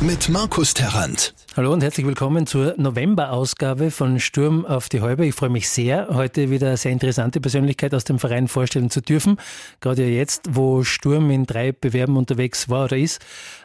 Mit Markus Terrant. Hallo und herzlich willkommen zur November-Ausgabe von Sturm auf die Häupe. Ich freue mich sehr, heute wieder eine sehr interessante Persönlichkeit aus dem Verein vorstellen zu dürfen. Gerade jetzt, wo Sturm in drei Bewerben unterwegs war oder ist,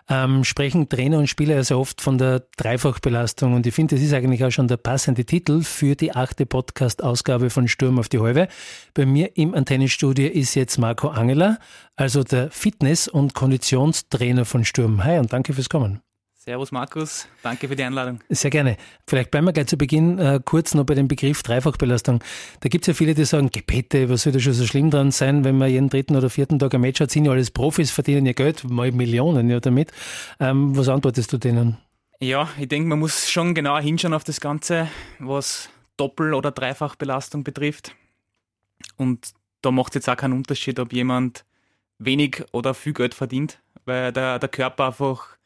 ähm, sprechen Trainer und Spieler ja sehr oft von der Dreifachbelastung. Und ich finde, das ist eigentlich auch schon der passende Titel für die achte Podcast-Ausgabe von Sturm auf die Häupe. Bei mir im Antennenstudio ist jetzt Marco Angeler, also der Fitness- und Konditionstrainer von Sturm. Hi und danke fürs Kommen. Servus Markus, danke für die Einladung. Sehr gerne. Vielleicht bleiben wir gleich zu Beginn äh, kurz noch bei dem Begriff Dreifachbelastung. Da gibt es ja viele, die sagen, Gebete, was soll da schon so schlimm dran sein, wenn man jeden dritten oder vierten Tag ein Match hat, sind ja alles Profis, verdienen ja Geld, mal Millionen ja damit. Ähm, was antwortest du denen? Ja, ich denke, man muss schon genauer hinschauen auf das Ganze, was Doppel- oder Dreifachbelastung betrifft. Und da macht es jetzt auch keinen Unterschied, ob jemand wenig oder viel Geld verdient, weil der, der Körper einfach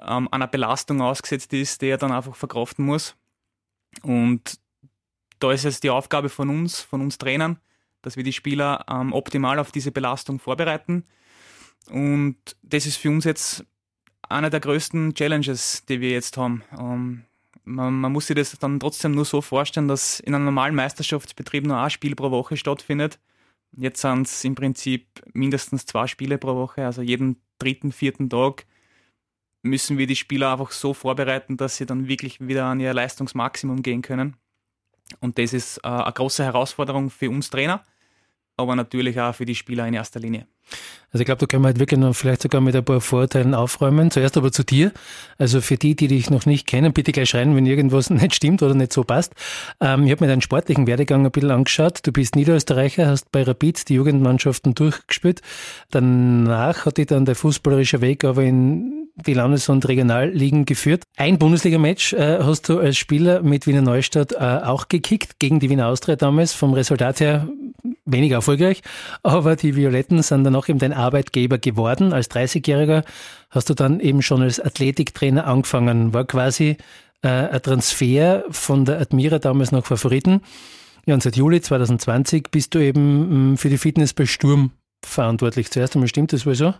ähm, einer Belastung ausgesetzt ist, die er dann einfach verkraften muss. Und da ist es die Aufgabe von uns, von uns Trainern, dass wir die Spieler ähm, optimal auf diese Belastung vorbereiten. Und das ist für uns jetzt einer der größten Challenges, die wir jetzt haben. Ähm, man, man, muss sich das dann trotzdem nur so vorstellen, dass in einem normalen Meisterschaftsbetrieb nur ein Spiel pro Woche stattfindet. Jetzt sind es im Prinzip mindestens zwei Spiele pro Woche, also jeden dritten, vierten Tag müssen wir die Spieler einfach so vorbereiten, dass sie dann wirklich wieder an ihr Leistungsmaximum gehen können. Und das ist äh, eine große Herausforderung für uns Trainer, aber natürlich auch für die Spieler in erster Linie. Also ich glaube, da können wir halt wirklich noch vielleicht sogar mit ein paar Vorurteilen aufräumen. Zuerst aber zu dir. Also für die, die dich noch nicht kennen, bitte gleich schreien, wenn irgendwas nicht stimmt oder nicht so passt. Ähm, ich habe mir deinen sportlichen Werdegang ein bisschen angeschaut. Du bist Niederösterreicher, hast bei Rapid die Jugendmannschaften durchgespielt. Danach hat dich dann der fußballerische Weg aber in die Landes- und Regionalligen geführt. Ein Bundesliga-Match äh, hast du als Spieler mit Wiener Neustadt äh, auch gekickt, gegen die Wiener Austria damals. Vom Resultat her weniger erfolgreich, aber die Violetten sind dann auch eben dein Arbeitgeber geworden. Als 30-Jähriger hast du dann eben schon als Athletiktrainer angefangen. War quasi äh, ein Transfer von der Admira damals nach Favoriten. Ja, und seit Juli 2020 bist du eben mh, mm, für die Fitness bei Sturm verantwortlich. Zuerst einmal stimmt das wohl so?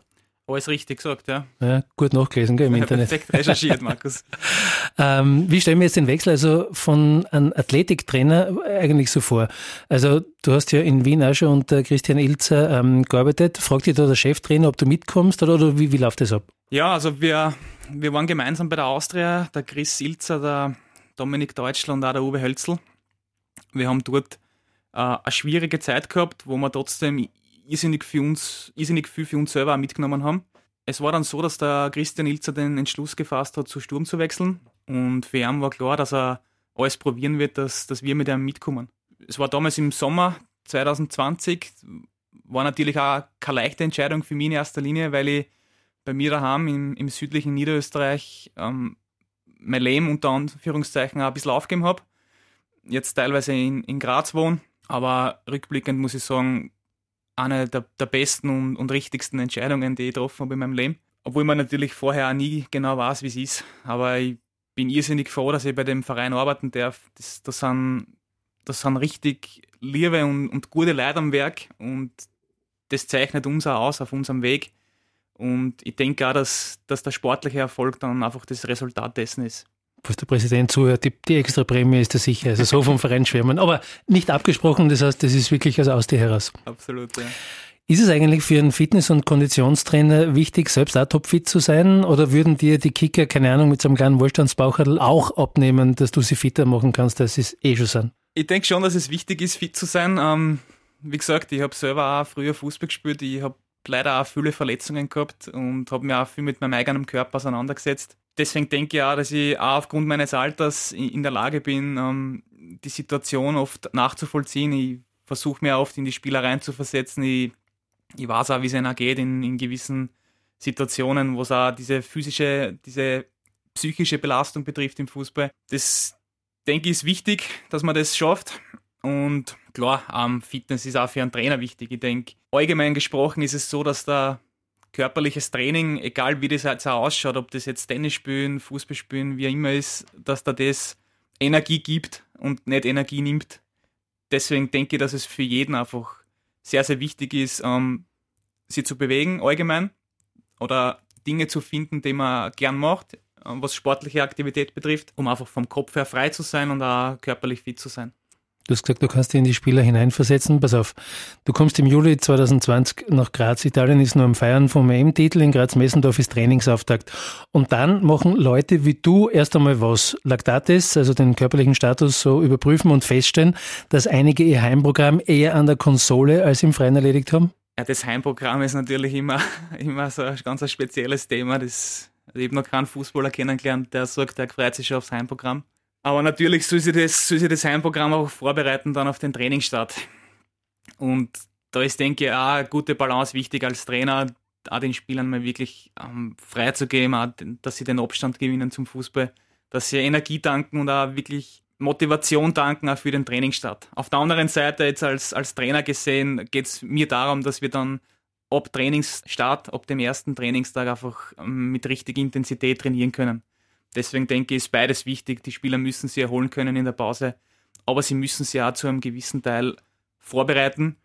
Alles richtig gesagt, ja. ja gut nachgelesen, gell, im Internet. Perfekt recherchiert, Markus. ähm, wie stellen wir jetzt den Wechsel also von einem Athletiktrainer eigentlich so vor? Also du hast ja in Wien auch schon unter Christian Ilzer ähm, gearbeitet. Fragt dich da der Cheftrainer, ob du mitkommst oder, oder wie, wie läuft das ab? Ja, also wir, wir waren gemeinsam bei der Austria, der Chris Ilzer, der Dominik Deutschler und auch der Uwe Hölzl. Wir haben dort äh, eine schwierige Zeit gehabt, wo wir trotzdem irrsinnig, für uns, irrsinnig viel für uns selber auch mitgenommen haben. Es war dann so, dass der Christian Ilzer den Entschluss gefasst hat, zu Sturm zu wechseln. Und für ihn war klar, dass er alles probieren wird, dass, dass wir mit ihm mitkommen. Es war damals im Sommer 2020, war natürlich auch keine leichte Entscheidung für mich in erster Linie, weil ich bei mir daheim im, im südlichen Niederösterreich ähm, mein Leben unter Anführungszeichen auch ein bisschen aufgegeben habe. Jetzt teilweise in, in Graz wohne, aber rückblickend muss ich sagen, eine der, der besten und, und, richtigsten Entscheidungen, die ich getroffen habe in meinem Leben. Obwohl man natürlich vorher auch nie genau weiß, wie es ist. Aber ich bin irrsinnig froh, dass ich bei dem Verein arbeiten darf. Das, das, sind, das sind richtig liebe und, und gute Leute am Werk und das zeichnet uns auch aus auf unserem Weg. Und ich denke auch, dass, dass der sportliche Erfolg dann einfach das Resultat dessen ist was der Präsident zuhört, die, die extra Prämie ist da sicher. Also so vom Verein schwärmen. Aber nicht abgesprochen, das heißt, das ist wirklich also aus dir heraus. Absolut, ja. Ist es eigentlich für einen Fitness- und Konditionstrainer wichtig, selbst auch topfit zu sein? Oder würden dir die Kicker, keine Ahnung, mit so einem kleinen Wohlstandsbaucherl auch abnehmen, dass du sie fitter machen kannst, als sie es eh schon sind? Ich denke schon, dass es wichtig ist, fit zu sein. Ähm, wie gesagt, ich habe selber auch früher Fußball gespielt. Ich habe leider auch viele Verletzungen gehabt und habe mich auch viel mit meinem eigenen Körper auseinandergesetzt deswegen denke ich auch, dass ich auch aufgrund meines Alters in der Lage bin, ähm, die Situation oft nachzuvollziehen. Ich versuche mir oft in die Spieler reinzuversetzen. Ich, ich weiß auch, wie es einer geht in, in gewissen Situationen, wo es auch diese physische, diese psychische Belastung betrifft im Fußball. Das denke ich ist wichtig, dass man das schafft. Und klar, ähm, Fitness ist auch für einen Trainer wichtig. Ich denke, allgemein gesprochen ist es so, dass da körperliches Training, egal wie das jetzt auch ausschaut, ob das jetzt Tennis spielen, Fußball spielen, wie immer ist, dass da das Energie gibt und nicht Energie nimmt. Deswegen denke ich, dass es für jeden einfach sehr, sehr wichtig ist, ähm, sie zu bewegen allgemein oder Dinge zu finden, die man gern macht, ähm, was sportliche Aktivität betrifft, um einfach vom Kopf her frei zu sein und auch körperlich fit zu sein. Du hast gesagt, du kannst dich in die Spieler hineinversetzen. Pass auf, du kommst im Juli 2020 nach Graz. Italien ist nur am Feiern vom EM-Titel. In Graz-Messendorf ist Trainingsauftakt. Und dann machen Leute wie du erst einmal was? Lactates, also den körperlichen Status so überprüfen und feststellen, dass einige ihr Heimprogramm eher an der Konsole als im Freien erledigt haben? Ja, das Heimprogramm ist natürlich immer, immer so ein ganz spezielles Thema. Das, ich habe noch keinen Fußballer kennengelernt, der sagt, der freut sich schon aufs Heimprogramm. Aber natürlich soll sich das, soll sich das Heimprogramm auch vorbereiten dann auf den Trainingsstart. Und da ist, denke ich, auch eine gute Balance wichtig als Trainer, auch den Spielern mal wirklich ähm, frei dass sie den Abstand gewinnen zum Fußball, dass sie Energie tanken und auch wirklich Motivation tanken auch für den Trainingsstart. Auf der anderen Seite, jetzt als, als Trainer gesehen, geht es mir darum, dass wir dann ab Trainingsstart, ab dem ersten Trainingstag einfach ähm, mit richtiger Intensität trainieren können. Deswegen denke ich, ist beides wichtig. Die Spieler müssen sie erholen können in der Pause, aber sie müssen sie auch zu einem gewissen Teil vorbereiten,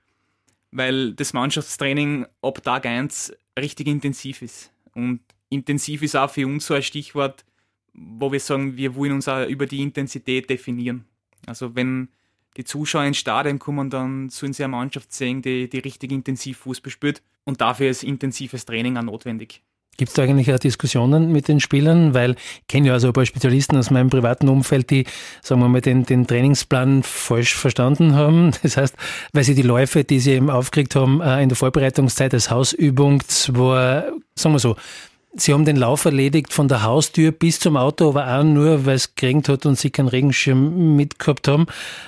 weil das Mannschaftstraining ab Tag 1 richtig intensiv ist. Und intensiv ist auch für uns so ein Stichwort, wo wir sagen, wir wollen uns auch über die Intensität definieren. Also wenn die Zuschauer ins Stadion kommen, dann sollen sie eine Mannschaft sehen, die, die richtig intensiv Fußball spielt. Und dafür ist intensives Training auch notwendig. Gibt es da eigentlich auch Diskussionen mit den Spielern? Weil ich kenne ja also ein paar Spezialisten aus meinem privaten Umfeld, die, sagen wir mal, den, den Trainingsplan falsch verstanden haben. Das heißt, weil sie die Läufe, die sie eben aufgeregt haben, äh, in der Vorbereitungszeit als Hausübung zwar, sagen wir so, Sie haben den Lauf erledigt von der Haustür bis zum Auto, aber auch nur, weil es geregnet hat und Sie keinen Regenschirm mitgehabt haben.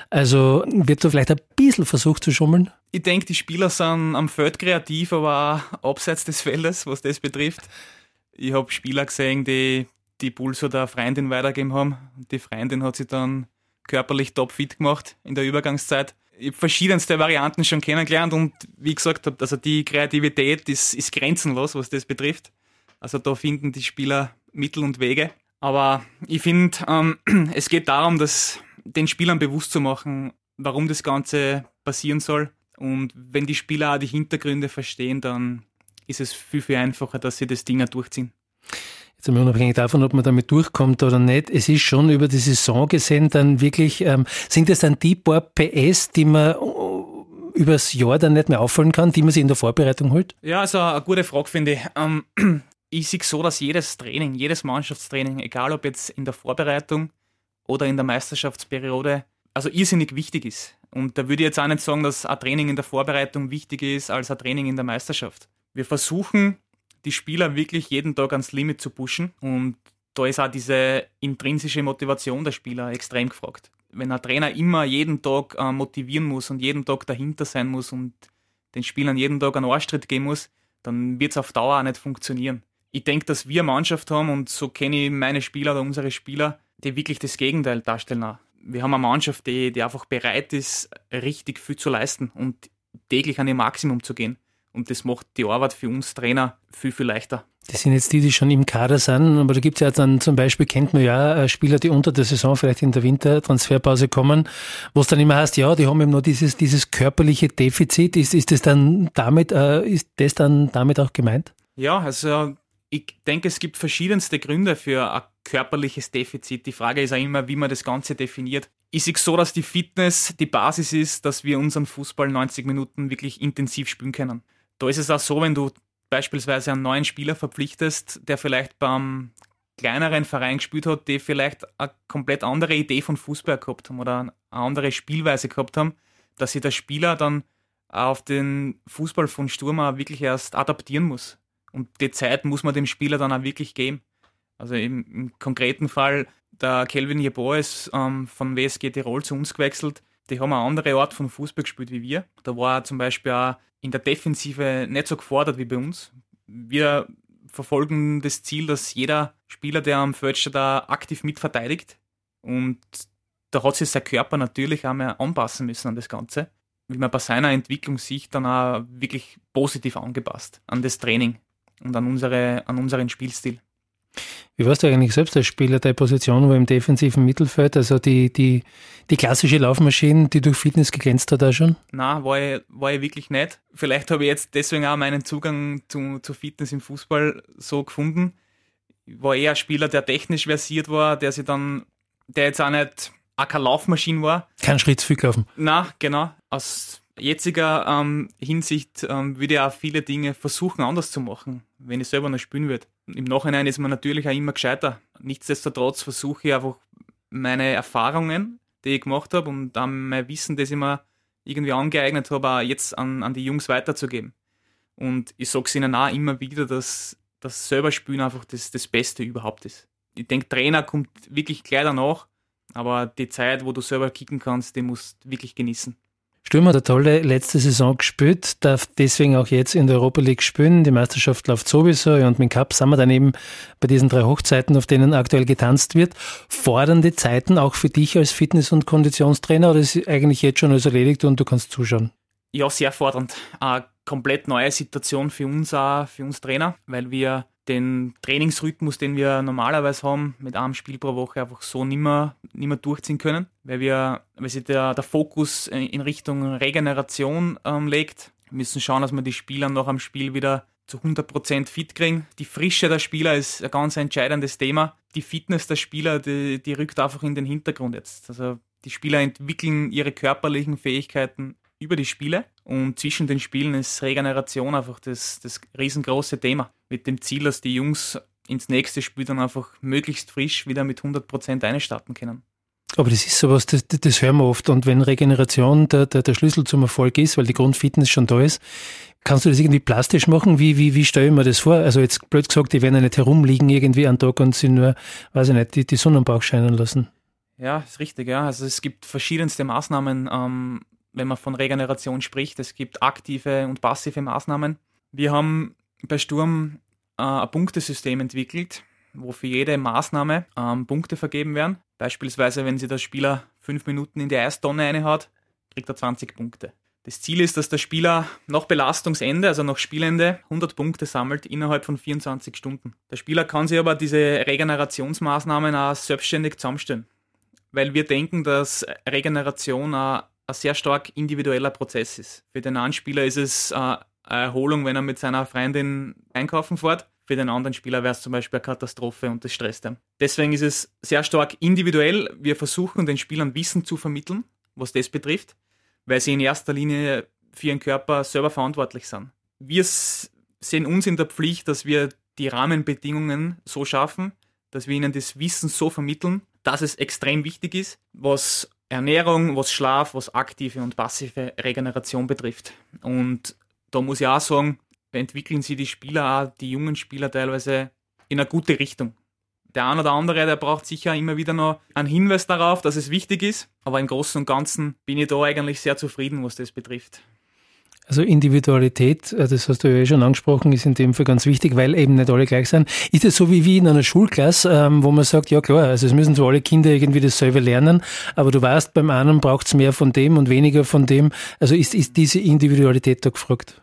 Also wird da vielleicht ein bisschen versucht zu schummeln? Ich denke, die Spieler sind am Feld kreativ, aber auch abseits des Feldes, was das betrifft. Ich habe Spieler gesehen, die die Pulso der Freundin weitergegeben haben. Die Freundin hat sich dann körperlich topfit gemacht in der Übergangszeit. Ich habe verschiedenste Varianten schon kennengelernt und wie gesagt also die Kreativität ist, ist grenzenlos, was das betrifft. Also da finden die Spieler Mittel und Wege. Aber ich finde, ähm, es geht darum, dass den Spielern bewusst zu machen, warum das Ganze passieren soll. Und wenn die Spieler auch die Hintergründe verstehen, dann ist es viel, viel einfacher, dass sie das Ding auch durchziehen. Jetzt einmal unabhängig davon, ob man damit durchkommt oder nicht, es ist schon über die Saison gesehen dann wirklich, ähm, sind es dann die paar PS, die man äh, übers Jahr dann nicht mehr auffallen kann, die man sich in der Vorbereitung holt? Ja, also eine gute Frage, finde ich. Ähm, ich sehe so, dass jedes Training, jedes Mannschaftstraining, egal ob jetzt in der Vorbereitung oder in der Meisterschaftsperiode, also irrsinnig wichtig ist. Und da würde ich jetzt auch nicht sagen, dass ein Training in der Vorbereitung wichtiger ist als ein Training in der Meisterschaft. Wir versuchen, die Spieler wirklich jeden Tag ans Limit zu pushen und da ist auch diese intrinsische Motivation der Spieler extrem gefragt. Wenn ein Trainer immer jeden Tag äh, motivieren muss und jeden Tag dahinter sein muss und den Spielern jeden Tag einen Arschtritt geben muss, dann wird es auf Dauer auch nicht funktionieren ich denke, dass wir eine Mannschaft haben und so kenne ich meine Spieler oder unsere Spieler, die wirklich das Gegenteil darstellen. Wir haben eine Mannschaft, die, die einfach bereit ist, richtig viel zu leisten und täglich an ihr Maximum zu gehen. Und das macht die Arbeit für uns Trainer viel, viel leichter. Das sind jetzt die, die schon im Kader sind, aber da gibt es ja dann zum Beispiel, kennt man ja äh, Spieler, die unter der Saison vielleicht in der Wintertransferpause kommen, wo es dann immer heißt, ja, die haben eben nur dieses, dieses körperliche Defizit. Ist, ist das dann damit, äh, ist das dann damit auch gemeint? Ja, also ich denke, es gibt verschiedenste Gründe für ein körperliches Defizit. Die Frage ist auch immer, wie man das Ganze definiert. Ist es so, dass die Fitness die Basis ist, dass wir unseren Fußball 90 Minuten wirklich intensiv spielen können? Da ist es auch so, wenn du beispielsweise einen neuen Spieler verpflichtest, der vielleicht beim kleineren Verein gespielt hat, die vielleicht eine komplett andere Idee von Fußball gehabt haben oder eine andere Spielweise gehabt haben, dass sich der Spieler dann auf den Fußball von Sturm auch wirklich erst adaptieren muss. Und die Zeit muss man dem Spieler dann auch wirklich geben. Also im, im konkreten Fall, der Kelvin Jeboa ist ähm, von WSG Tirol zu uns gewechselt. Die haben eine andere Art von Fußball gespielt wie wir. Da war er zum Beispiel auch in der Defensive nicht so gefordert wie bei uns. Wir verfolgen das Ziel, dass jeder Spieler, der am Feld steht, da aktiv mitverteidigt. Und da hat sich sein Körper natürlich auch mehr anpassen müssen an das Ganze. Wie man bei seiner Entwicklung sieht, dann auch wirklich positiv angepasst an das Training und an, unsere, an unseren Spielstil. Wie warst du eigentlich selbst als Spieler? Deine Position war im defensiven Mittelfeld, also die, die, die klassische Laufmaschine, die durch Fitness geglänzt hat, da schon? Na, war ich, war ich wirklich nicht. Vielleicht habe ich jetzt deswegen auch meinen Zugang zu, zu Fitness im Fußball so gefunden. Ich war eher ein Spieler, der technisch versiert war, der sich dann, der jetzt auch nicht auch keine Laufmaschine war. Kein Schritt zu viel laufen. Na, genau. Aus jetziger ähm, Hinsicht ähm, würde ich auch viele Dinge versuchen anders zu machen, wenn ich selber noch spielen würde. Im Nachhinein ist man natürlich auch immer gescheiter. Nichtsdestotrotz versuche ich einfach meine Erfahrungen, die ich gemacht habe und dann mein Wissen, das ich mir irgendwie angeeignet habe, auch jetzt an, an die Jungs weiterzugeben. Und ich sage es ihnen auch immer wieder, dass das selber Spielen einfach das, das Beste überhaupt ist. Ich denke, Trainer kommt wirklich gleich danach, aber die Zeit, wo du selber kicken kannst, die musst du wirklich genießen. Hat eine tolle letzte Saison gespielt, darf deswegen auch jetzt in der Europa League spielen. Die Meisterschaft läuft sowieso und mit dem Cup sind wir dann eben bei diesen drei Hochzeiten, auf denen aktuell getanzt wird. Fordernde Zeiten auch für dich als Fitness- und Konditionstrainer oder ist eigentlich jetzt schon alles erledigt und du kannst zuschauen? Ja, sehr fordernd. Eine komplett neue Situation für uns auch, für uns Trainer, weil wir den Trainingsrhythmus, den wir normalerweise haben, mit einem Spiel pro Woche einfach so nimmer, nimmer durchziehen können, weil wir, weil sich der, der Fokus in Richtung Regeneration ähm, legt. Wir müssen schauen, dass wir die Spieler nach dem Spiel wieder zu 100% fit kriegen. Die Frische der Spieler ist ein ganz entscheidendes Thema. Die Fitness der Spieler, die, die rückt einfach in den Hintergrund jetzt. Also die Spieler entwickeln ihre körperlichen Fähigkeiten über die Spiele und zwischen den Spielen ist Regeneration einfach das, das riesengroße Thema. Mit dem Ziel, dass die Jungs ins nächste Spiel dann einfach möglichst frisch wieder mit 100% einstarten können. Aber das ist sowas, das, das hören wir oft. Und wenn Regeneration der, der, der Schlüssel zum Erfolg ist, weil die Grundfitness schon da ist, kannst du das irgendwie plastisch machen? Wie, wie, wie stelle ich mir das vor? Also jetzt blöd gesagt, die werden ja nicht herumliegen irgendwie an Tag und sie nur, weiß ich nicht, die, die Sonne am Bauch scheinen lassen. Ja, ist richtig, ja. Also es gibt verschiedenste Maßnahmen, ähm, wenn man von Regeneration spricht. Es gibt aktive und passive Maßnahmen. Wir haben bei Sturm äh, ein Punktesystem entwickelt, wo für jede Maßnahme ähm, Punkte vergeben werden. Beispielsweise, wenn sich der Spieler fünf Minuten in die Eistonne eine hat, kriegt er 20 Punkte. Das Ziel ist, dass der Spieler nach Belastungsende, also nach Spielende, 100 Punkte sammelt innerhalb von 24 Stunden. Der Spieler kann sich aber diese Regenerationsmaßnahmen auch selbstständig zusammenstellen, weil wir denken, dass Regeneration auch ein sehr stark individueller Prozess ist. Für den einen Spieler ist es äh, eine Erholung, wenn er mit seiner Freundin einkaufen fährt. Für den anderen Spieler wäre es zum Beispiel eine Katastrophe und das stresst ihn. Deswegen ist es sehr stark individuell. Wir versuchen den Spielern Wissen zu vermitteln, was das betrifft, weil sie in erster Linie für ihren Körper selber verantwortlich sind. Wir sehen uns in der Pflicht, dass wir die Rahmenbedingungen so schaffen, dass wir ihnen das Wissen so vermitteln, dass es extrem wichtig ist, was Ernährung, was Schlaf, was aktive und passive Regeneration betrifft. Und da muss ich auch sagen, entwickeln sie die Spieler auch, die jungen Spieler teilweise in eine gute Richtung. Der eine oder andere, der braucht sicher immer wieder noch einen Hinweis darauf, dass es wichtig ist. Aber im Großen und Ganzen bin ich da eigentlich sehr zufrieden, was das betrifft. Also Individualität, äh, das hast du ja eh schon angesprochen, ist in dem Fall ganz wichtig, weil eben nicht alle gleich sind. Ist es so wie, wie in einer Schulklasse, ähm, wo man sagt, ja klar, also es müssen zwar alle Kinder irgendwie dasselbe lernen, aber du weißt, beim einen braucht es mehr von dem und weniger von dem. Also ist, ist diese Individualität da gefragt?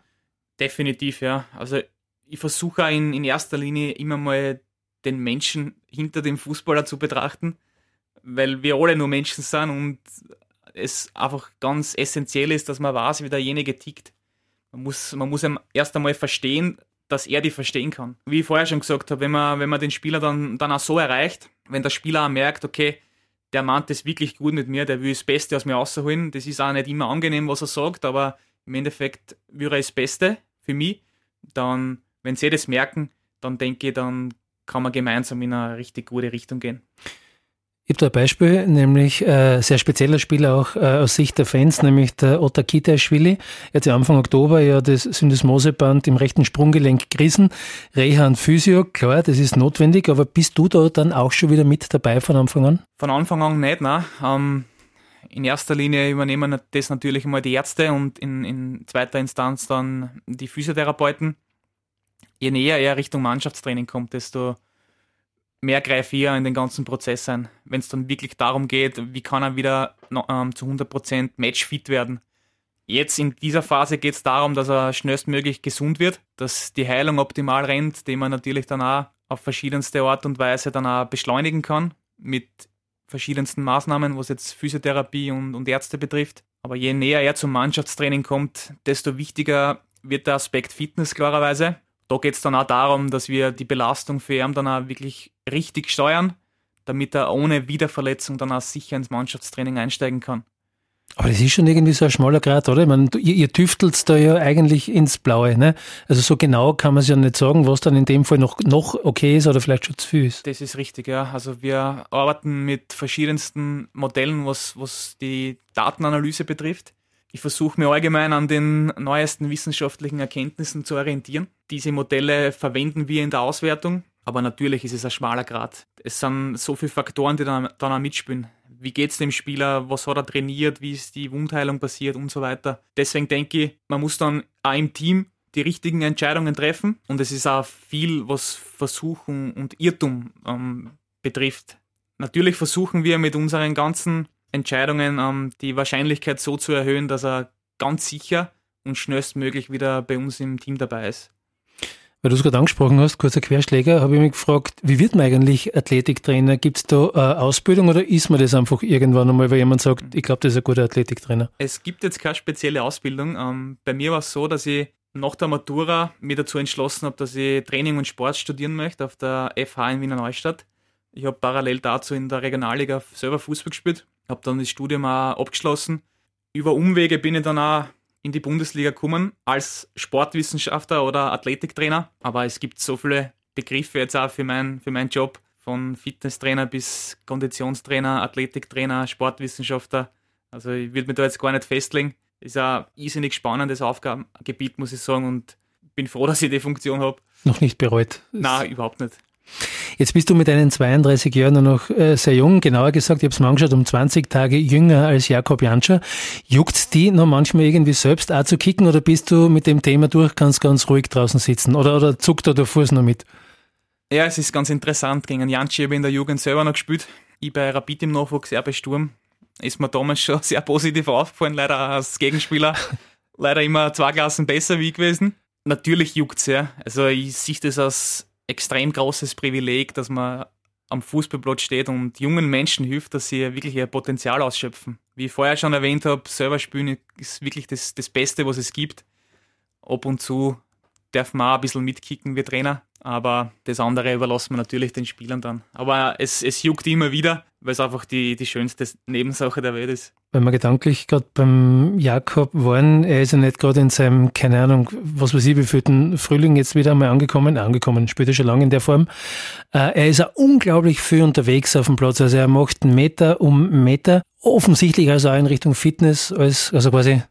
Definitiv, ja. Also ich versuche in, in erster Linie immer mal den Menschen hinter dem Fußballer zu betrachten, weil wir alle nur Menschen sind und es einfach ganz essentiell ist, dass man weiß, wie derjenige tickt. Man muss, man muss erst einmal verstehen, dass er die verstehen kann. Wie ich vorher schon gesagt habe, wenn man, wenn man den Spieler dann, dann auch so erreicht, wenn der Spieler auch merkt, okay, der meint das wirklich gut mit mir, der will das Beste aus mir rausholen. Das ist auch nicht immer angenehm, was er sagt, aber im Endeffekt will er das Beste für mich. Dann, wenn sie das merken, dann denke ich, dann kann man gemeinsam in eine richtig gute Richtung gehen. Ich habe da ein Beispiel, nämlich äh, sehr spezieller Spieler auch äh, aus Sicht der Fans, nämlich der Otta Kitaschwili. Er hat ja Anfang Oktober ja das Syndesmoseband im rechten Sprunggelenk gerissen. Reha und Physio, klar, das ist notwendig, aber bist du da dann auch schon wieder mit dabei von Anfang an? Von Anfang an nicht, nein. Ähm, in erster Linie übernehmen das natürlich einmal die Ärzte und in, in zweiter Instanz dann die Physiotherapeuten. Je näher er Richtung Mannschaftstraining kommt, desto mehr greife ich in den ganzen Prozess ein. Wenn es dann wirklich darum geht, wie kann er wieder ähm, zu 100% matchfit werden. Jetzt in dieser Phase geht es darum, dass er schnellstmöglich gesund wird, dass die Heilung optimal rennt, dem man natürlich dann auch auf verschiedenste Art und Weise dann auch beschleunigen kann mit verschiedensten Maßnahmen, was jetzt Physiotherapie und, und Ärzte betrifft. Aber je näher er zum Mannschaftstraining kommt, desto wichtiger wird der Aspekt Fitness klarerweise. Da geht es dann auch darum, dass wir die Belastung für ihn dann auch wirklich richtig steuern, damit er ohne Wiederverletzung dann auch sicher ins Mannschaftstraining einsteigen kann. Aber das ist schon irgendwie so ein schmaler Grad, oder? Ich meine, ihr, ihr tüftelt da ja eigentlich ins Blaue, ne? Also so genau kann man es ja nicht sagen, was dann in dem Fall noch, noch okay ist oder vielleicht schon zu viel ist. Das ist richtig, ja. Also wir arbeiten mit verschiedensten Modellen, was, was die Datenanalyse betrifft. Ich versuche mir allgemein an den neuesten wissenschaftlichen Erkenntnissen zu orientieren. Diese Modelle verwenden wir in der Auswertung, aber natürlich ist es ein schmaler Grad. Es sind so viele Faktoren, die dann, dann auch mitspielen wie geht es dem Spieler, was hat er trainiert, wie ist die Wundheilung passiert und so weiter. Deswegen denke ich, man muss dann auch im Team die richtigen Entscheidungen treffen und es ist auch viel, was Versuchung und Irrtum ähm, betrifft. Natürlich versuchen wir mit unseren ganzen Entscheidungen ähm, die Wahrscheinlichkeit so zu erhöhen, dass er ganz sicher und schnellstmöglich wieder bei uns im Team dabei ist. Weil du es gerade angesprochen hast, kurzer Querschläger, habe ich mich gefragt, wie wird man eigentlich Athletiktrainer? Gibt es da eine Ausbildung oder ist man das einfach irgendwann einmal, weil jemand sagt, ich glaube, das ist ein guter Athletiktrainer? Es gibt jetzt keine spezielle Ausbildung. Ähm, bei mir war es so, dass ich nach der Matura mir dazu entschlossen habe, dass ich Training und Sport studieren möchte auf der FH in Wiener Neustadt. Ich habe parallel dazu in der Regionalliga selber Fußball gespielt, habe dann das Studium auch abgeschlossen. Über Umwege bin ich dann auch in die Bundesliga kommen als Sportwissenschaftler oder Athletiktrainer. Aber es gibt so viele Begriffe jetzt auch für, mein, für meinen Job, von Fitnesstrainer bis Konditionstrainer, Athletiktrainer, Sportwissenschaftler. Also ich würde mich da jetzt gar nicht festlegen. Ist ein irrsinnig spannendes Aufgabengebiet, muss ich sagen, und bin froh, dass ich die Funktion habe. Noch nicht bereut? Nein, überhaupt nicht. Jetzt bist du mit deinen 32 Jahren nur noch äh, sehr jung, genauer gesagt, ich habe es mir angeschaut, um 20 Tage jünger als Jakob Janscher. Juckt's die noch manchmal irgendwie selbst auch zu kicken oder bist du mit dem Thema durch ganz, ganz ruhig draußen sitzen oder, oder zuckt da der Fuß noch mit? Ja, es ist ganz interessant. Gegen Janschi habe ich in der Jugend selber noch gespielt. Ich bei Rapid im Nachwuchs, er bei Sturm. Ist mir damals schon sehr positiv aufgefallen, leider als Gegenspieler. leider immer zwei Klassen besser wie gewesen. Natürlich juckt's ja. Also ich sehe das als extrem großes Privileg, dass man am Fußballplatz steht und jungen Menschen hilft, dass sie wirklich ihr Potenzial ausschöpfen. Wie ich vorher schon erwähnt habe, selber spielen ist wirklich das, das Beste, was es gibt. Ab und zu darf man auch ein bisschen mitkicken wie Trainer, aber das andere überlassen wir natürlich den Spielern dann. Aber es, es juckt immer wieder, weil es einfach die, die schönste Nebensache der Welt ist. Wenn wir gedanklich gerade beim Jakob waren, er ist ja nicht gerade in seinem, keine Ahnung, was weiß ich, wievielten Frühling jetzt wieder einmal angekommen, angekommen, später schon lange in der Form. Äh, er ist ja unglaublich viel unterwegs auf dem Platz, also er macht Meter um Meter, offensichtlich also auch in Richtung Fitness, als, also quasi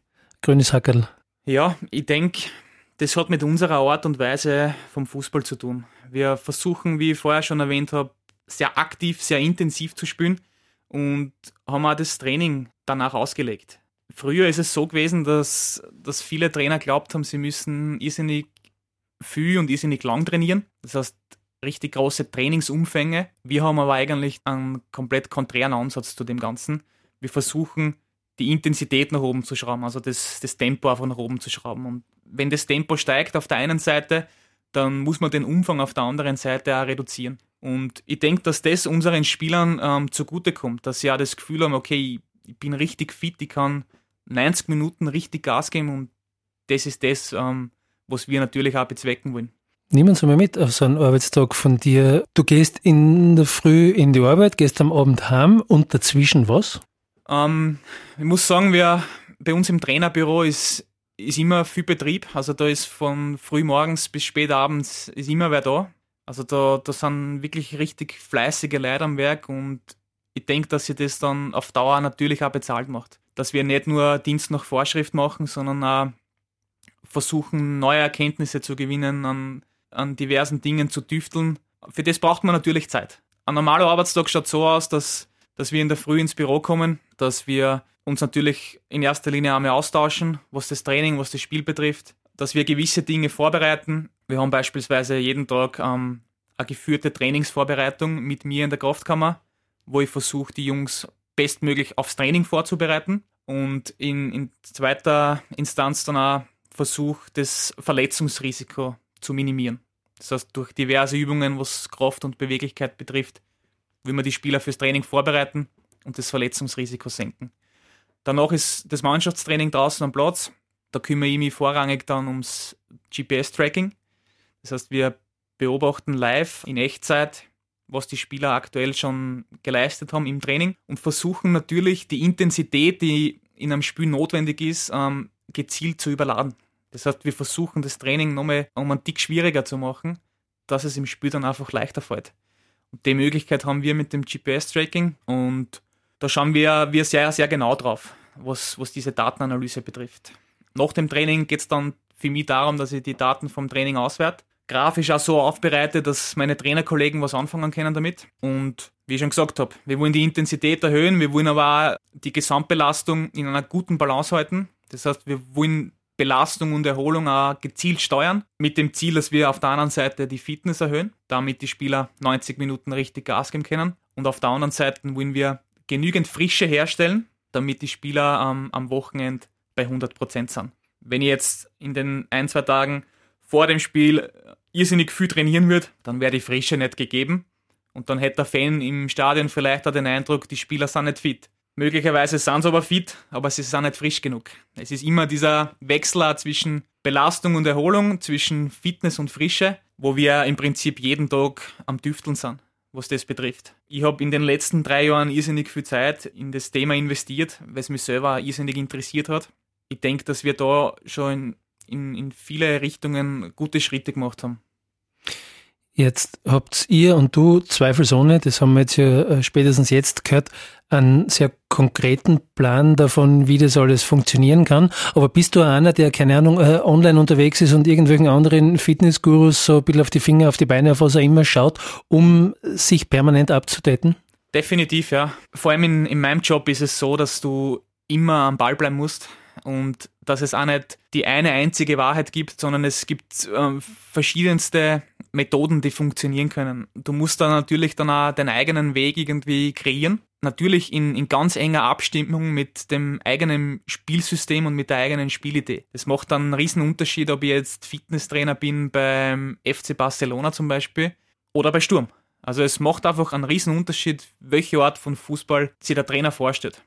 grünes Hackerl. Ja, ich denke, das hat mit unserer Art und Weise vom Fußball zu tun. Wir versuchen, wie ich vorher schon erwähnt habe, sehr aktiv, sehr intensiv zu spielen und haben auch das Training danach ausgelegt. Früher ist es so gewesen, dass, dass viele Trainer glaubt haben, sie müssen irrsinnig viel und irrsinnig lang trainieren. Das heißt, richtig große Trainingsumfänge. Wir haben aber eigentlich einen komplett konträren Ansatz zu dem Ganzen. Wir versuchen, die Intensität nach oben zu schrauben, also das, das Tempo einfach nach oben zu schrauben. Und wenn das Tempo steigt auf der einen Seite, dann muss man den Umfang auf der anderen Seite auch reduzieren. Und ich denke, dass das unseren Spielern ähm, zugutekommt, dass sie auch das Gefühl haben, okay, ich bin richtig fit, ich kann 90 Minuten richtig Gas geben und das ist das, ähm, was wir natürlich auch bezwecken wollen. Nehmen Sie mal mit auf so einen Arbeitstag von dir. Du gehst in der Früh in die Arbeit, gehst am Abend heim und dazwischen was? Ähm, ich muss sagen, wir, bei uns im Trainerbüro ist, ist immer viel Betrieb. Also da ist von früh morgens bis spät abends ist immer wer da. Also da, da sind wirklich richtig fleißige Leute am Werk und ich denke, dass sie das dann auf Dauer natürlich auch bezahlt macht. Dass wir nicht nur Dienst nach Vorschrift machen, sondern auch versuchen, neue Erkenntnisse zu gewinnen, an, an diversen Dingen zu tüfteln. Für das braucht man natürlich Zeit. Ein normaler Arbeitstag schaut so aus, dass, dass wir in der Früh ins Büro kommen, dass wir uns natürlich in erster Linie einmal austauschen, was das Training, was das Spiel betrifft, dass wir gewisse Dinge vorbereiten. Wir haben beispielsweise jeden Tag ähm, eine geführte Trainingsvorbereitung mit mir in der Kraftkammer, wo ich versuche, die Jungs bestmöglich aufs Training vorzubereiten und in, in zweiter Instanz dann auch versuche, das Verletzungsrisiko zu minimieren. Das heißt, durch diverse Übungen, was Kraft und Beweglichkeit betrifft, will man die Spieler fürs Training vorbereiten und das Verletzungsrisiko senken. Danach ist das Mannschaftstraining draußen am Platz. Da kümmere ich mich vorrangig dann ums GPS-Tracking. Das heißt, wir beobachten live in Echtzeit, was die Spieler aktuell schon geleistet haben im Training und versuchen natürlich die Intensität, die in einem Spiel notwendig ist, ähm, gezielt zu überladen. Das heißt, wir versuchen das Training nochmal um einen Tick schwieriger zu machen, dass es im Spiel dann einfach leichter fällt. Und die Möglichkeit haben wir mit dem GPS-Tracking und da schauen wir, wir sehr, sehr genau drauf, was, was diese Datenanalyse betrifft. Nach dem Training geht es dann für mich darum, dass ich die Daten vom Training auswerte. Grafisch auch so aufbereite, dass meine Trainerkollegen was anfangen können damit. Und wie ich schon gesagt habe, wir wollen die Intensität erhöhen, wir wollen aber auch die Gesamtbelastung in einer guten Balance halten. Das heißt, wir wollen Belastung und Erholung auch gezielt steuern, mit dem Ziel, dass wir auf der anderen Seite die Fitness erhöhen, damit die Spieler 90 Minuten richtig Gas geben können. Und auf der anderen Seite wollen wir genügend Frische herstellen, damit die Spieler ähm, am Wochenende bei 100% sind. Wenn ich jetzt in den ein, zwei Tagen vor dem Spiel irrsinnig viel trainieren würde, dann wäre die Frische nicht gegeben. Und dann hätte der Fan im Stadion vielleicht auch den Eindruck, die Spieler sind nicht fit. Möglicherweise sind sie aber fit, aber sie sind nicht frisch genug. Es ist immer dieser Wechsel zwischen Belastung und Erholung, zwischen Fitness und Frische, wo wir im Prinzip jeden Tag am Düfteln sind, was das betrifft. Ich habe in den letzten drei Jahren irrsinnig viel Zeit in das Thema investiert, weil es mich selber irrsinnig interessiert hat. Ich denke, dass wir da schon in, in, viele Richtungen gute Schritte gemacht haben. Jetzt habt ihr und du zweifelsohne, das haben wir jetzt ja äh, spätestens jetzt gehört, einen sehr konkreten Plan davon, wie das alles funktionieren kann. Aber bist du einer, der, keine Ahnung, äh, online unterwegs ist und irgendwelchen anderen Fitnessgurus so ein bisschen auf die Finger, auf die Beine, auf was er immer schaut, um sich permanent abzudaten? Definitiv, ja. Vor allem in, in meinem Job ist es so, dass du immer am Ball bleiben musst und dass es auch nicht die eine einzige Wahrheit gibt, sondern es gibt äh, verschiedenste Methoden, die funktionieren können. Du musst dann natürlich dann auch deinen eigenen Weg irgendwie kreieren. Natürlich in, in ganz enger Abstimmung mit dem eigenen Spielsystem und mit der eigenen Spielidee. Das macht dann einen riesen Unterschied, ob ich jetzt Fitnesstrainer bin beim FC Barcelona zum Beispiel oder bei Sturm. Also es macht einfach einen riesen Unterschied, welche Art von Fußball sich der Trainer vorstellt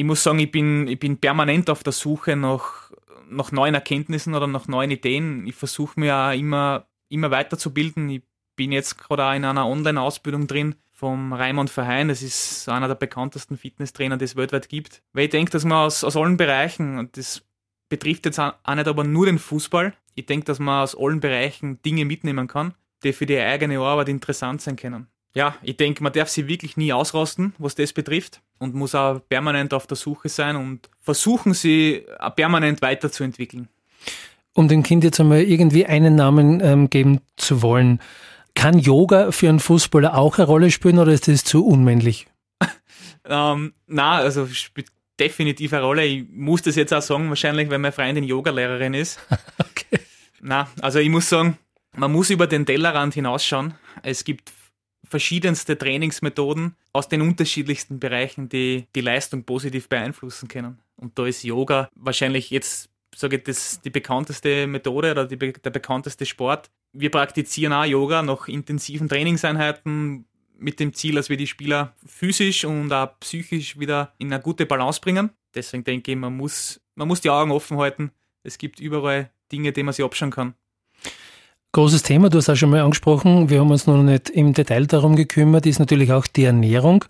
ich muss sagen, ich bin, ich bin permanent auf der Suche nach, nach neuen Erkenntnissen oder nach neuen Ideen. Ich versuche mir auch immer, immer weiterzubilden. Ich bin jetzt gerade auch in einer Online-Ausbildung drin vom Raimund Verheyen. Das ist einer der bekanntesten Fitnesstrainer, die es weltweit gibt. Weil ich denke, dass man aus, aus allen Bereichen, und das betrifft jetzt auch nicht aber nur den Fußball, ich denke, dass man aus allen Bereichen Dinge mitnehmen kann, die für die eigene Arbeit interessant sein können ja, ich denke, man darf sie wirklich nie ausrasten, was das betrifft und muss auch permanent auf der Suche sein und versuchen, sie permanent weiterzuentwickeln. Um dem Kind jetzt einmal irgendwie einen Namen ähm, geben zu wollen, kann Yoga für einen Fußballer auch eine Rolle spielen oder ist das zu unmännlich? ähm, na, also spielt definitiv eine Rolle. Ich muss das jetzt auch sagen, wahrscheinlich, weil meine Freundin Yogalehrerin ist. okay. Na, also ich muss sagen, man muss über den Tellerrand hinausschauen. Es gibt verschiedenste Trainingsmethoden aus den unterschiedlichsten Bereichen, die die Leistung positiv beeinflussen können. Und da ist Yoga wahrscheinlich jetzt, sage ich, das, die bekannteste Methode oder die, der bekannteste Sport. Wir praktizieren auch Yoga nach intensiven Trainingseinheiten mit dem Ziel, dass wir die Spieler physisch und auch psychisch wieder in eine gute Balance bringen. Deswegen denke ich, man muss, man muss die Augen offen halten. Es gibt überall Dinge, die man sich abschauen kann. Großes Thema, du hast auch schon mal angesprochen, wir haben uns noch nicht im Detail darum gekümmert, ist natürlich auch die Ernährung.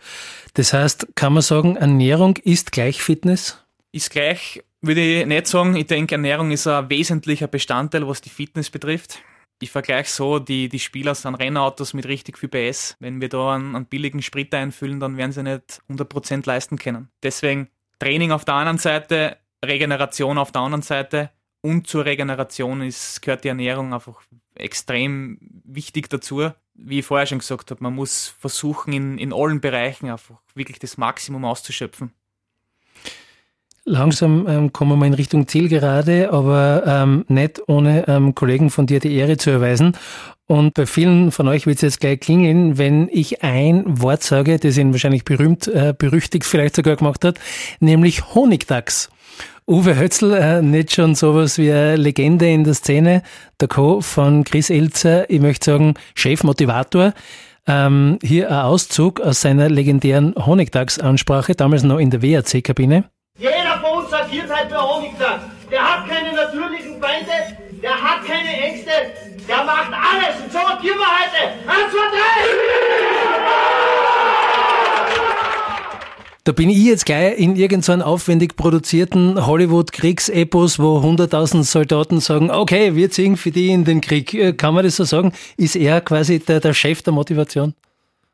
Das heißt, kann man sagen, Ernährung ist gleich Fitness? Ist gleich, würde ich nicht sagen. Ich denke, Ernährung ist ein wesentlicher Bestandteil, was die Fitness betrifft. Ich vergleiche so, die, die Spieler sind Rennautos mit richtig viel PS. Wenn wir da einen, einen billigen Sprit einfüllen, dann werden sie nicht 100% leisten können. Deswegen Training auf der einen Seite, Regeneration auf der anderen Seite und zur Regeneration ist, gehört die Ernährung einfach extrem wichtig dazu. Wie ich vorher schon gesagt habe, man muss versuchen, in, in allen Bereichen einfach wirklich das Maximum auszuschöpfen. Langsam ähm, kommen wir in Richtung Zielgerade, aber ähm, nicht ohne ähm, Kollegen von dir die Ehre zu erweisen. Und bei vielen von euch wird es jetzt gleich klingeln, wenn ich ein Wort sage, das ihn wahrscheinlich berühmt, äh, berüchtigt vielleicht sogar gemacht hat, nämlich Honigdachs. Uwe Hötzl, äh, nicht schon sowas wie eine Legende in der Szene, der Co. von Chris Elzer, ich möchte sagen, Chefmotivator. Ähm, hier ein Auszug aus seiner legendären Honigdachs-Ansprache, damals noch in der WRC-Kabine. Jeder von uns agiert halt bei Honigdachs. Der hat keine natürlichen Feinde, der hat keine Ängste, der macht alles. Und so agieren wir heute. Eins, zwei, drei! Da bin ich jetzt gleich in irgendeinem aufwendig produzierten Hollywood-Kriegsepos, wo 100.000 Soldaten sagen, okay, wir ziehen für die in den Krieg. Äh, kann man das so sagen? Ist er quasi der, der Chef der Motivation?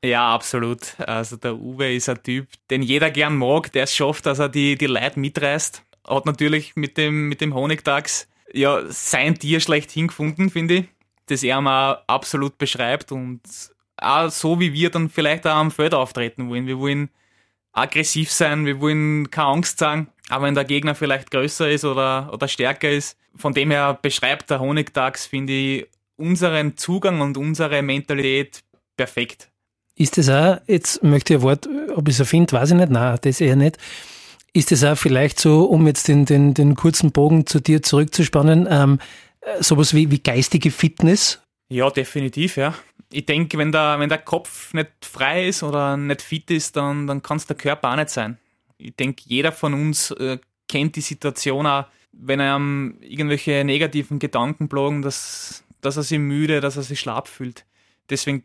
Ja, absolut. Also der Uwe ist ein Typ, den jeder gern mag, der es schafft, dass er die, die Leute mitreißt. Hat natürlich mit dem, mit dem Honigdachs ja sein Tier schlechthin gefunden, finde ich. Das er mal absolut beschreibt und auch so wie wir dann vielleicht auch am Feld auftreten wollen. Wir wollen aggressiv sein, wir wollen keine Angst sagen, aber wenn der Gegner vielleicht größer ist oder, oder stärker ist. Von dem her beschreibt der Honigdachs, finde ich, unseren Zugang und unsere Mentalität perfekt. Ist das auch, jetzt möchte ich ein Wort, ob ich es erfinde, weiß ich nicht, nein, das eher nicht. Ist das auch vielleicht so, um jetzt den, den, den kurzen Bogen zu dir zurückzuspannen, ähm, sowas wie, wie geistige Fitness? Ja, definitiv, ja ich denke, wenn der, wenn der Kopf nicht frei ist oder nicht fit ist, dann, dann kann es der Körper auch nicht sein. Ich denke, jeder von uns äh, kennt die Situation auch, wenn er um, irgendwelche negativen Gedanken plagen, dass, dass er sich müde, dass er sich schlapp fühlt. Deswegen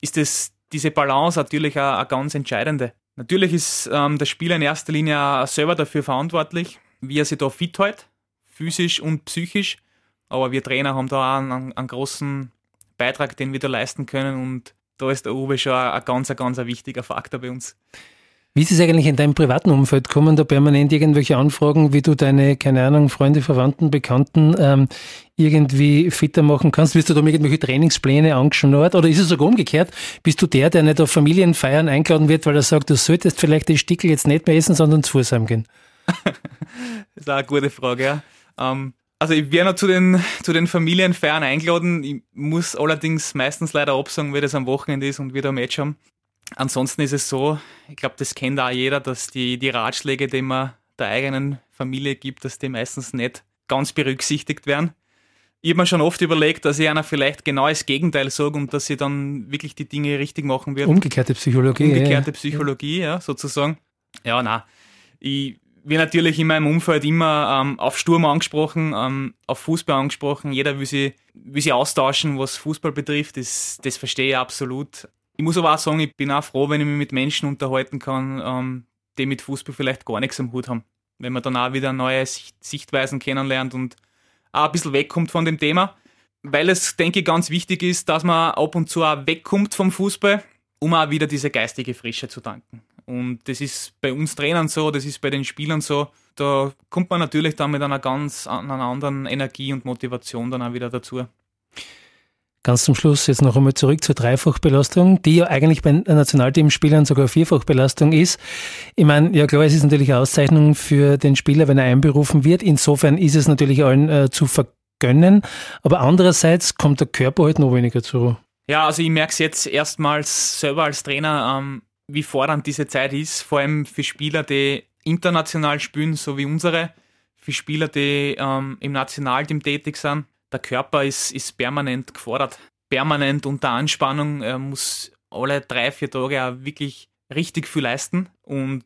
ist das, diese Balance natürlich auch ganz entscheidende. Natürlich ist ähm, der Spieler in erster Linie auch selber dafür verantwortlich, wie er sich da fit hält, physisch und psychisch. Aber wir Trainer haben da auch einen, einen großen Beitrag, den wir da leisten können. Und da ist der Uwe schon ein ganz, ganz ein wichtiger Faktor bei uns. Wie ist es eigentlich in deinem privaten Umfeld? Kommen da permanent irgendwelche Anfragen, wie du deine, keine Ahnung, Freunde, Verwandten, Bekannten ähm, irgendwie fitter machen kannst? Wirst du da irgendwelche Trainingspläne angeschaut? Oder ist es sogar umgekehrt? Bist du der, der nicht auf Familienfeiern eingeladen wird, weil er sagt, du solltest vielleicht den Stickel jetzt nicht mehr essen, sondern zu Fuß heimgehen? das ist auch eine gute Frage, ja. Ähm, also ich wäre noch zu den, zu den Familienfeiern eingeladen. Ich muss allerdings meistens leider absagen, weil das am Wochenende ist und wir da ein Match haben. Ansonsten ist es so, ich glaube, das kennt auch jeder, dass die, die Ratschläge, die man der eigenen Familie gibt, dass die meistens nicht ganz berücksichtigt werden. Ich habe mir schon oft überlegt, dass ich einer vielleicht genau das Gegenteil sage und dass sie dann wirklich die Dinge richtig machen wird. Umgekehrte Psychologie. Umgekehrte ja. Psychologie, ja, sozusagen. Ja, na. Ich wir natürlich in meinem Umfeld immer ähm, auf Sturm angesprochen, ähm, auf Fußball angesprochen. Jeder will sich, will sich austauschen, was Fußball betrifft. Das, das verstehe ich absolut. Ich muss aber auch sagen, ich bin auch froh, wenn ich mich mit Menschen unterhalten kann, ähm, die mit Fußball vielleicht gar nichts am Hut haben. Wenn man dann auch wieder neue Sichtweisen kennenlernt und auch ein bisschen wegkommt von dem Thema. Weil es, denke ich, ganz wichtig ist, dass man ab und zu auch wegkommt vom Fußball, um auch wieder diese geistige Frische zu tanken. Und das ist bei uns Trainern so, das ist bei den Spielern so. Da kommt man natürlich dann mit einer ganz einer anderen Energie und Motivation dann auch wieder dazu. Ganz zum Schluss jetzt noch einmal zurück zur Dreifachbelastung, die ja eigentlich bei Nationalteamspielern sogar Vierfachbelastung ist. Ich meine, ja klar, es ist natürlich eine Auszeichnung für den Spieler, wenn er einberufen wird. Insofern ist es natürlich allen äh, zu vergönnen. Aber andererseits kommt der Körper halt noch weniger zu. Ja, also ich merke es jetzt erstmals selber als Trainer, ähm, wie fordernd diese Zeit ist, vor allem für Spieler, die international spielen, so wie unsere, für Spieler, die ähm, im Nationalteam tätig sind. Der Körper ist, ist permanent gefordert, permanent unter Anspannung, er muss alle drei, vier Tage auch wirklich richtig viel leisten. Und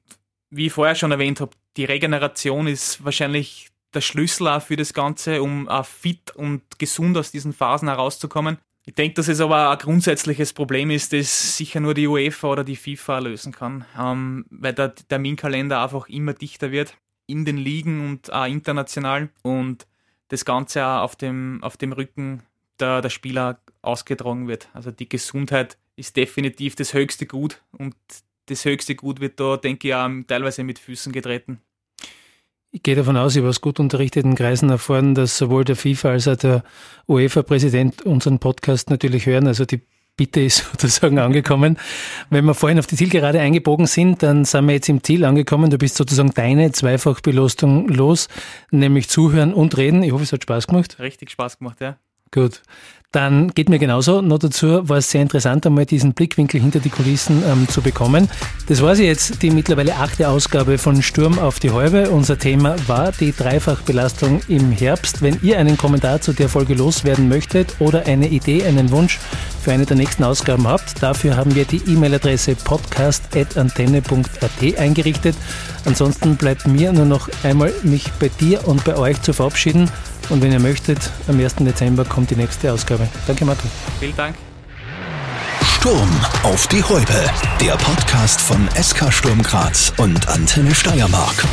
wie ich vorher schon erwähnt habe, die Regeneration ist wahrscheinlich der Schlüssel auch für das Ganze, um auch fit und gesund aus diesen Phasen herauszukommen. Ich denke, dass es aber ein grundsätzliches Problem ist, das sicher nur die UEFA oder die FIFA lösen kann, ähm, weil der Terminkalender einfach immer dichter wird in den Ligen und auch international und das Ganze auch auf dem, auf dem Rücken der, der Spieler ausgetragen wird. Also die Gesundheit ist definitiv das höchste Gut und das höchste Gut wird da, denke ich, auch teilweise mit Füßen getreten. Ich gehe davon aus, ich habe aus gut unterrichteten Kreisen erfahren, dass sowohl der FIFA als auch der UEFA-Präsident unseren Podcast natürlich hören. Also die Bitte ist sozusagen angekommen. Wenn wir vorhin auf die Zielgerade eingebogen sind, dann sind wir jetzt im Ziel angekommen. Du bist sozusagen deine Zweifachbelastung los, nämlich zuhören und reden. Ich hoffe, es hat Spaß gemacht. Richtig Spaß gemacht, ja. Gut. Dann geht mir genauso. Noch dazu war es sehr interessant, einmal diesen Blickwinkel hinter die Kulissen ähm, zu bekommen. Das war sie jetzt, die mittlerweile achte Ausgabe von Sturm auf die Häube. Unser Thema war die Dreifachbelastung im Herbst. Wenn ihr einen Kommentar zu der Folge loswerden möchtet oder eine Idee, einen Wunsch für eine der nächsten Ausgaben habt, dafür haben wir die E-Mail-Adresse podcast.antenne.at eingerichtet. Ansonsten bleibt mir nur noch einmal mich bei dir und bei euch zu verabschieden. Und wenn ihr möchtet, am 1. Dezember kommt die nächste Ausgabe. Danke, Martin. Vielen Dank. Sturm auf die Häupe. Der Podcast von SK Sturm Graz und Antenne Steiermark.